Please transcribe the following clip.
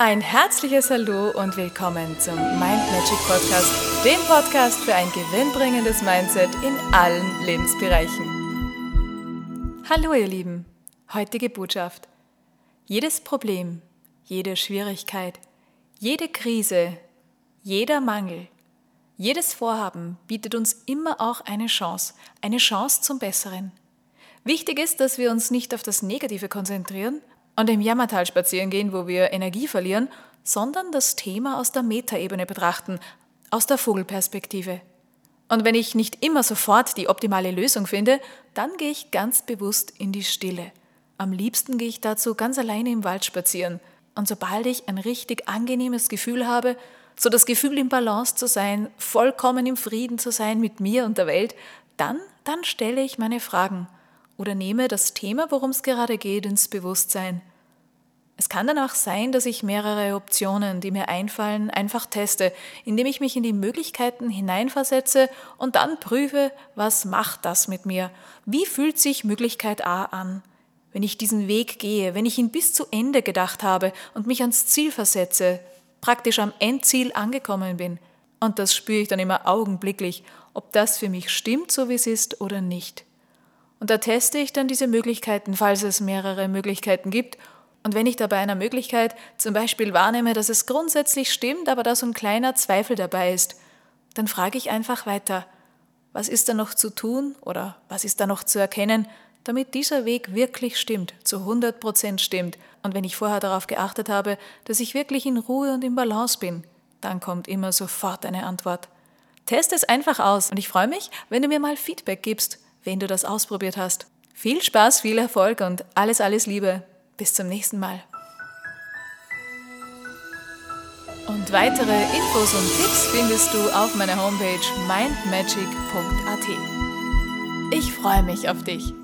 Ein herzliches Hallo und willkommen zum Mind Magic Podcast, dem Podcast für ein gewinnbringendes Mindset in allen Lebensbereichen. Hallo ihr Lieben, heutige Botschaft. Jedes Problem, jede Schwierigkeit, jede Krise, jeder Mangel, jedes Vorhaben bietet uns immer auch eine Chance, eine Chance zum Besseren. Wichtig ist, dass wir uns nicht auf das Negative konzentrieren und im Jammertal spazieren gehen, wo wir Energie verlieren, sondern das Thema aus der Metaebene betrachten, aus der Vogelperspektive. Und wenn ich nicht immer sofort die optimale Lösung finde, dann gehe ich ganz bewusst in die Stille. Am liebsten gehe ich dazu ganz alleine im Wald spazieren. Und sobald ich ein richtig angenehmes Gefühl habe, so das Gefühl im Balance zu sein, vollkommen im Frieden zu sein mit mir und der Welt, dann, dann stelle ich meine Fragen oder nehme das Thema, worum es gerade geht, ins Bewusstsein. Es kann dann auch sein, dass ich mehrere Optionen, die mir einfallen, einfach teste, indem ich mich in die Möglichkeiten hineinversetze und dann prüfe, was macht das mit mir? Wie fühlt sich Möglichkeit A an? Wenn ich diesen Weg gehe, wenn ich ihn bis zu Ende gedacht habe und mich ans Ziel versetze, praktisch am Endziel angekommen bin, und das spüre ich dann immer augenblicklich, ob das für mich stimmt, so wie es ist oder nicht. Und da teste ich dann diese Möglichkeiten, falls es mehrere Möglichkeiten gibt, und wenn ich da bei einer Möglichkeit zum Beispiel wahrnehme, dass es grundsätzlich stimmt, aber da so ein kleiner Zweifel dabei ist, dann frage ich einfach weiter, was ist da noch zu tun oder was ist da noch zu erkennen, damit dieser Weg wirklich stimmt, zu 100 Prozent stimmt. Und wenn ich vorher darauf geachtet habe, dass ich wirklich in Ruhe und im Balance bin, dann kommt immer sofort eine Antwort. Test es einfach aus und ich freue mich, wenn du mir mal Feedback gibst, wenn du das ausprobiert hast. Viel Spaß, viel Erfolg und alles, alles Liebe. Bis zum nächsten Mal. Und weitere Infos und Tipps findest du auf meiner Homepage mindmagic.at. Ich freue mich auf dich.